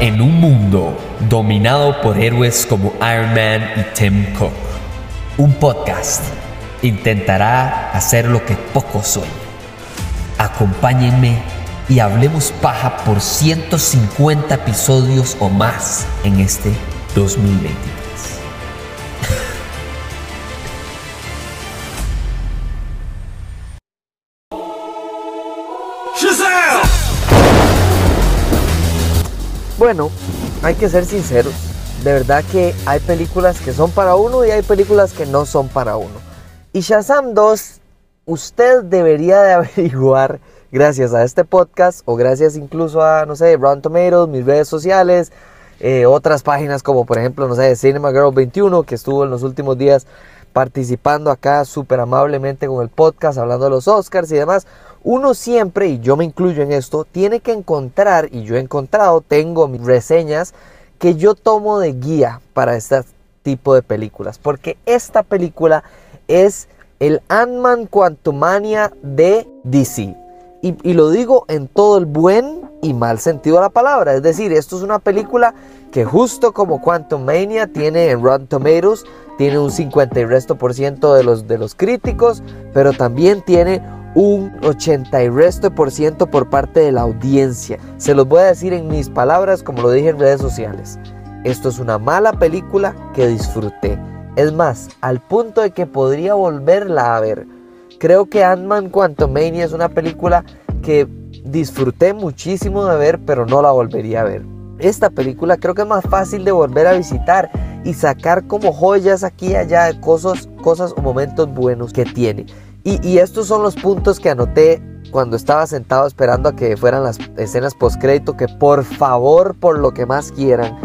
En un mundo dominado por héroes como Iron Man y Tim Cook, un podcast intentará hacer lo que pocos sueñan. Acompáñenme y hablemos paja por 150 episodios o más en este 2023. Bueno, hay que ser sinceros. De verdad que hay películas que son para uno y hay películas que no son para uno. Y Shazam 2, usted debería de averiguar, gracias a este podcast o gracias incluso a, no sé, Rotten Tomatoes, mis redes sociales, eh, otras páginas como por ejemplo, no sé, Cinema Girl 21, que estuvo en los últimos días participando acá súper amablemente con el podcast, hablando de los Oscars y demás uno siempre, y yo me incluyo en esto, tiene que encontrar, y yo he encontrado, tengo mis reseñas que yo tomo de guía para este tipo de películas, porque esta película es el Ant-Man Quantumania de DC. Y, lo digo en todo el buen y mal sentido de la palabra. Es decir, esto es una película que justo como Quantum Mania tiene en Rotten Tomatoes, tiene un 50 y resto por ciento de los, de los críticos, pero también tiene un 80 y resto por ciento por parte de la audiencia. Se los voy a decir en mis palabras como lo dije en redes sociales. Esto es una mala película que disfruté. Es más, al punto de que podría volverla a ver. Creo que Ant-Man Quantumania es una película que disfruté muchísimo de ver, pero no la volvería a ver. Esta película creo que es más fácil de volver a visitar y sacar como joyas aquí y allá cosas, cosas o momentos buenos que tiene. Y, estos son los puntos que anoté cuando estaba sentado esperando a que fueran las escenas post-crédito, que por favor, por lo que más quieran,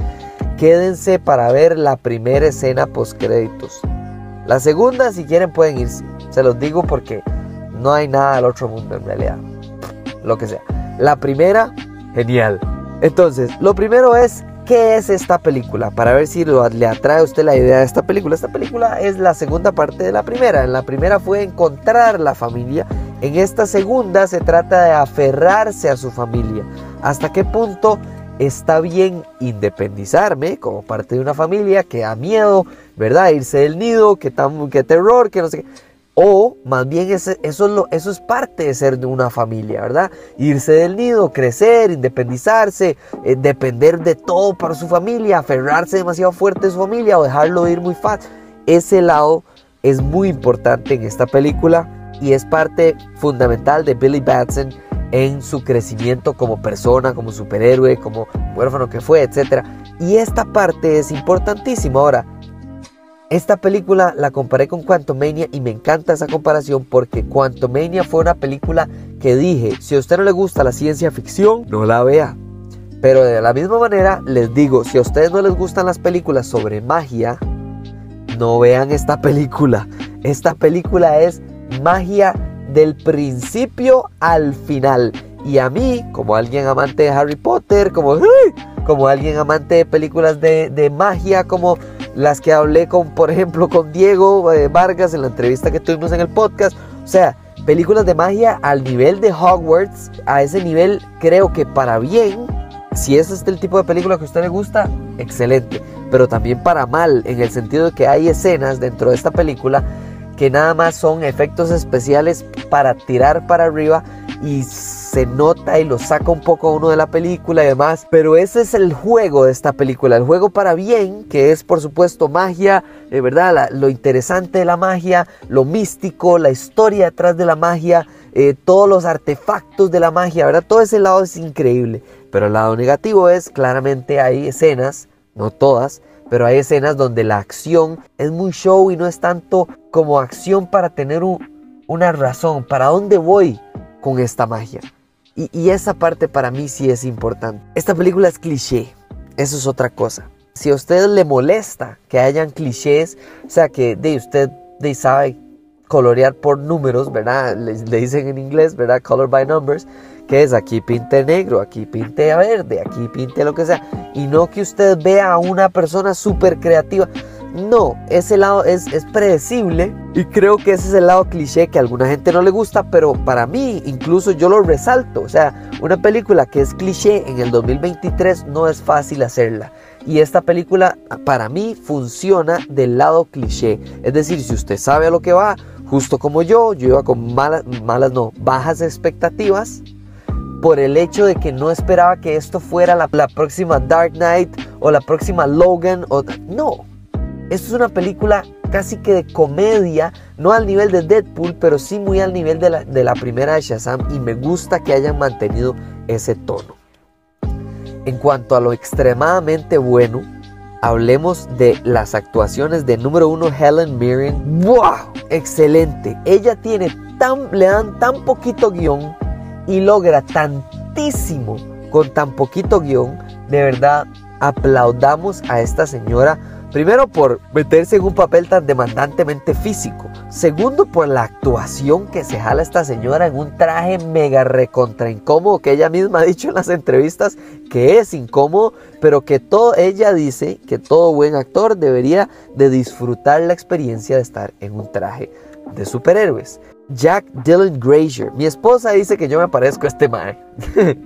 quédense para ver la primera escena post-créditos. La segunda, si quieren, pueden irse. Se los digo porque no hay nada al otro mundo en realidad. Lo que sea. La primera, genial. Entonces, lo primero es ¿Qué es esta película? Para ver si le atrae a usted la idea de esta película. Esta película es la segunda parte de la primera. En la primera fue encontrar la familia. En esta segunda se trata de aferrarse a su familia. ¿Hasta qué punto está bien independizarme como parte de una familia que da miedo, ¿verdad? Irse del nido, que, tan, que terror, que no sé qué o más bien eso, es parte de ser de una familia, ¿verdad? Irse del nido, crecer, independizarse, eh, depender de todo para su familia, aferrarse demasiado fuerte a su familia o dejarlo ir muy fácil. Ese lado es muy importante en esta película y es parte fundamental de Billy Batson en su crecimiento como persona, como superhéroe, como huérfano que fue, etc. Y esta parte es importantísima. Ahora, esta película la comparé con Quantumania y me encanta esa comparación porque Quantumania fue una película que dije, si a usted no le gusta la ciencia ficción, no la vea. Pero de la misma manera les digo, si a ustedes no les gustan las películas sobre magia, no vean esta película. Esta película es magia del principio al final. Y a mí, como alguien amante de Harry Potter, como, como alguien amante de películas de, de magia, como las que hablé con, por ejemplo, con Diego eh, Vargas en la entrevista que tuvimos en el podcast. O sea, películas de magia al nivel de Hogwarts, a ese nivel creo que para bien, si ese es el tipo de película que a usted le gusta, excelente. Pero también para mal, en el sentido de que hay escenas dentro de esta película que nada más son efectos especiales para tirar para arriba y se nota y lo saca un poco uno de la película y demás. Pero ese es el juego de esta película, el juego para bien, que es por supuesto magia, de verdad, lo interesante de la magia, lo místico, la historia detrás de la magia, eh, todos los artefactos de la magia, ¿verdad? Todo ese lado es increíble. Pero el lado negativo es, claramente hay escenas, no todas, pero hay escenas donde la acción es muy show y no es tanto como acción para tener una razón, para dónde voy con esta magia. Y, esa parte para mí sí es importante. Esta película es cliché, eso es otra cosa. Si a usted le molesta que hayan clichés, o sea que de usted de sabe colorear por números, ¿verdad? Le, le, dicen en inglés, ¿verdad? Color by numbers, que es aquí pinte negro, aquí pinte verde, aquí pinte lo que sea. Y no que usted vea a una persona súper creativa. No, ese lado es, es, predecible y creo que ese es el lado cliché que a alguna gente no le gusta, pero para mí incluso yo lo resalto. O sea, una película que es cliché en el 2023 no es fácil hacerla. Y esta película para mí funciona del lado cliché. Es decir, si usted sabe a lo que va, justo como yo, yo iba con malas, malas no, bajas expectativas por el hecho de que no esperaba que esto fuera la, la próxima Dark Knight o la próxima Logan. O, no, esto es una película casi que de comedia, no al nivel de Deadpool, pero sí muy al nivel de la, de la primera de Shazam y me gusta que hayan mantenido ese tono. En cuanto a lo extremadamente bueno, hablemos de las actuaciones de número uno Helen Mirren. ¡Wow! Excelente. Ella tiene tan, le dan tan poquito guion y logra tantísimo con tan poquito guion. De verdad, aplaudamos a esta señora Primero por meterse en un papel tan demandantemente físico. Segundo por la actuación que se jala esta señora en un traje mega recontra incómodo que ella misma ha dicho en las entrevistas que es incómodo, pero que todo ella dice que todo buen actor debería de disfrutar la experiencia de estar en un traje de superhéroes. Jack Dylan Grazer. Mi esposa dice que yo me parezco a este mae.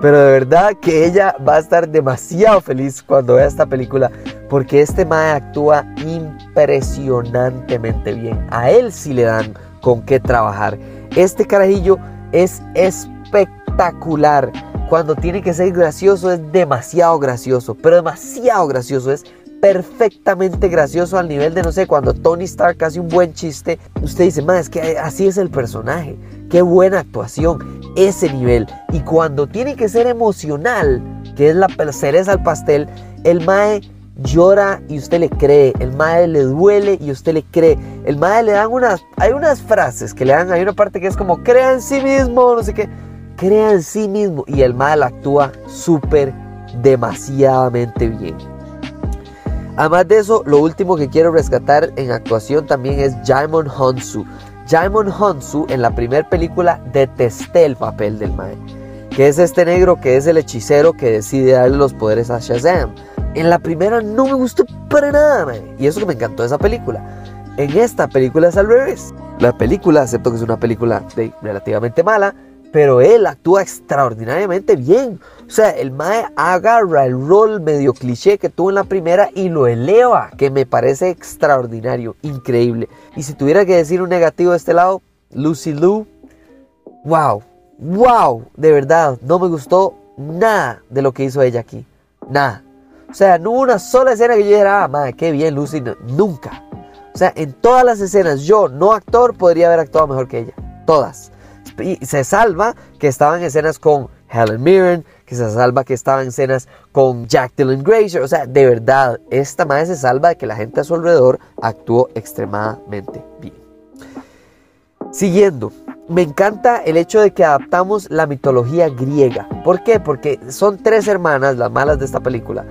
Pero de verdad que ella va a estar demasiado feliz cuando vea esta película porque este mae actúa impresionantemente bien. A él sí le dan con qué trabajar. Este carajillo es espectacular. Cuando tiene que ser gracioso es demasiado gracioso, pero demasiado gracioso es perfectamente gracioso al nivel de, no sé, cuando Tony Stark hace un buen chiste, usted dice, más es que así es el personaje, qué buena actuación, ese nivel. Y cuando tiene que ser emocional, que es la cereza al pastel, el Mae llora y usted le cree, el Mae le duele y usted le cree, el Mae le dan unas, hay unas frases que le dan, hay una parte que es como, crea en sí mismo, no sé qué, crea en sí mismo y el Mae la actúa súper demasiadamente bien. Además de eso, lo último que quiero rescatar en actuación también es Jaimon Honsu. Jaimon Honsu en la primera película detesté el papel del Mae, que es este negro que es el hechicero que decide darle los poderes a Shazam. En la primera no me gustó para nada, y eso que me encantó de esa película. En esta película es al revés. La película, acepto que es una película relativamente mala, pero él actúa extraordinariamente bien. O sea, el Mae agarra el rol medio cliché que tuvo en la primera y lo eleva, que me parece extraordinario, increíble. Y si tuviera que decir un negativo de este lado, Lucy Lou, wow, wow, de verdad, no me gustó nada de lo que hizo ella aquí. Nada. O sea, no hubo una sola escena que yo dijera, ah, madre, qué bien, Lucy, nunca. O sea, en todas las escenas, yo, no actor, podría haber actuado mejor que ella. Todas y se salva que estaba en escenas con Helen Mirren, que se salva que estaba en escenas con Jack Dylan Grazer. O sea, de verdad, esta madre se salva de que la gente a su alrededor actuó extremadamente bien. Siguiendo, me encanta el hecho de que adaptamos la mitología griega. ¿Por qué? Porque son tres hermanas, las malas de esta película,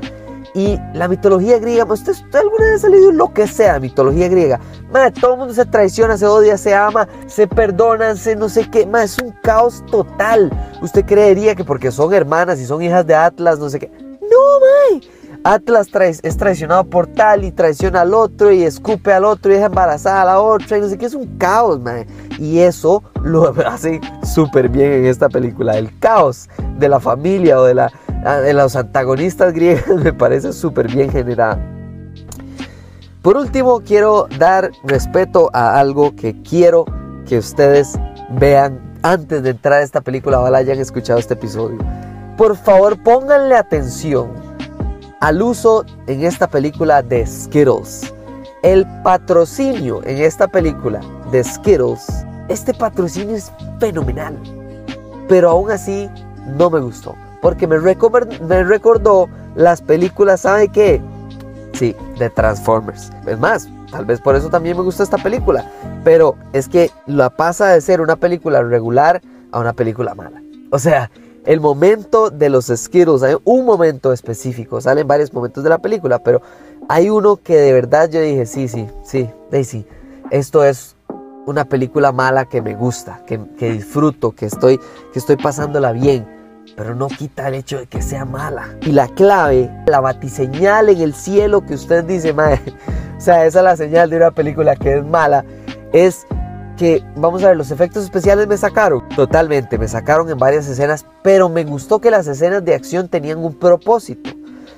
y la mitología griega, pues, ¿usted, alguna vez ha leído lo que sea mitología griega? Madre, todo el mundo se traiciona, se odia, se ama, se perdona, se no sé qué. Madre, es un caos total. Usted creería que porque son hermanas y son hijas de Atlas, no sé qué. No, mae. Atlas es traicionado por tal y traiciona al otro y escupe al otro y deja embarazada a la otra y no sé qué. Es un caos, mae. Y eso lo hace súper bien en esta película. El caos de la familia o de la de los antagonistas griegos me parece súper bien generada. Por último, quiero dar respeto a algo que quiero que ustedes vean antes de entrar a esta película, ojalá hayan escuchado este episodio. Por favor, pónganle atención al uso en esta película de Skittles. El patrocinio en esta película de Skittles, este patrocinio es fenomenal, pero aún así no me gustó porque me, me recordó las películas, ¿sabe qué? Sí, de Transformers. Es más, tal vez por eso también me gusta esta película, pero es que la pasa de ser una película regular a una película mala. O sea, el momento de los Skittles, hay un momento específico, salen varios momentos de la película, pero hay uno que de verdad yo dije, sí, sí, sí, Daisy, esto es una película mala que me gusta, que, que disfruto, que estoy, que estoy pasándola bien pero no quita el hecho de que sea mala. Y la clave, la batiseñal en el cielo que usted dice, madre, o sea, esa es la señal de una película que es mala, es que, vamos a ver, los efectos especiales me sacaron. Totalmente, me sacaron en varias escenas, pero me gustó que las escenas de acción tenían un propósito.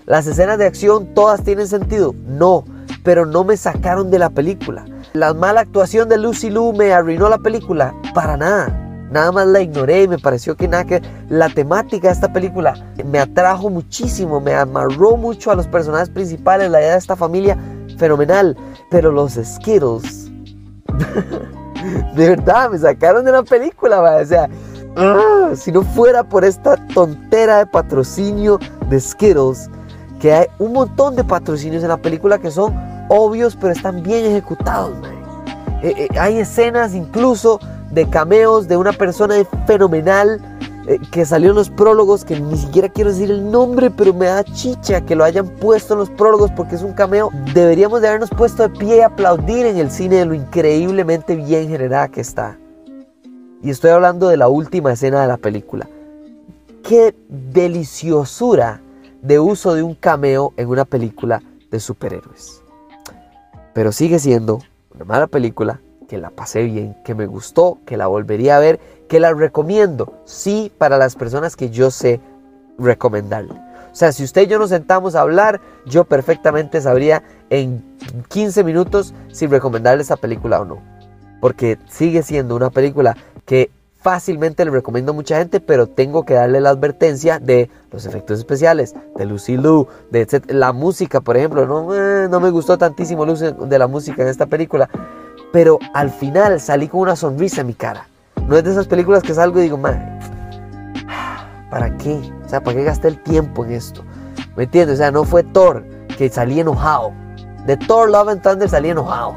Las escenas de acción todas tienen sentido, no, pero no me sacaron de la película. La mala actuación de Lucy Liu me arruinó la película, para nada. Nada más la ignoré y me pareció que nada que la temática de esta película me atrajo muchísimo, me amarró mucho a los personajes principales, la idea de esta familia fenomenal, pero los Skittles de verdad, me sacaron de la película, o sea, ah, si no fuera por esta tontera de patrocinio de Skittles, que hay un montón de patrocinios en la película que son obvios, pero están bien ejecutados, eh, eh, hay escenas incluso de cameos de una persona fenomenal eh, que salió en los prólogos, que ni siquiera quiero decir el nombre, pero me da chicha que lo hayan puesto en los prólogos porque es un cameo. Deberíamos de habernos puesto de pie y aplaudir en el cine de lo increíblemente bien generada que está. Y estoy hablando de la última escena de la película. Qué deliciosura de uso de un cameo en una película de superhéroes. Pero sigue siendo una mala película, que la pasé bien, que me gustó, que la volvería a ver que la recomiendo, sí, para las personas que yo sé recomendarle. O sea, si usted y yo nos sentamos a hablar, yo perfectamente sabría en 15 minutos si recomendarle esa película o no. Porque sigue siendo una película que fácilmente le recomiendo a mucha gente, pero tengo que darle la advertencia de los efectos especiales, de Lucy Liu, de la música, por ejemplo. No, eh, no me gustó tantísimo de la música en esta película, pero al final salí con una sonrisa en mi cara. No es de esas películas que salgo y digo, madre, ¿para qué? O sea, ¿para qué gasté el tiempo en esto? ¿Me entiendes? O sea, no fue Thor que salí enojado. De Thor Love and Thunder salí enojado.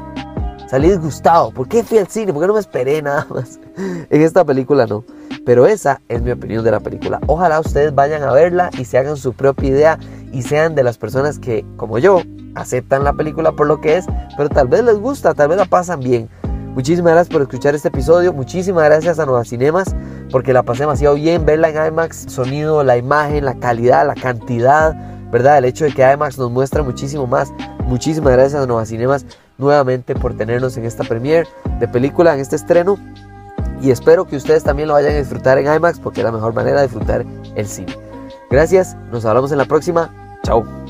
Salí disgustado. ¿Por qué fui al cine? ¿Por qué no me esperé nada más? En esta película no. Pero esa es mi opinión de la película. Ojalá ustedes vayan a verla y se hagan su propia idea y sean de las personas que, como yo, aceptan la película por lo que es, pero tal vez les gusta, tal vez la pasan bien. Muchísimas gracias por escuchar este episodio. Muchísimas gracias a Nueva Cinemas porque la pasé demasiado bien. Verla en IMAX, sonido, la imagen, la calidad, la cantidad, ¿verdad? El hecho de que IMAX nos muestra muchísimo más. Muchísimas gracias a Nueva Cinemas nuevamente por tenernos en esta premiere de película, en este estreno. Y espero que ustedes también lo vayan a disfrutar en IMAX porque es la mejor manera de disfrutar el cine. Gracias, nos hablamos en la próxima. Chao.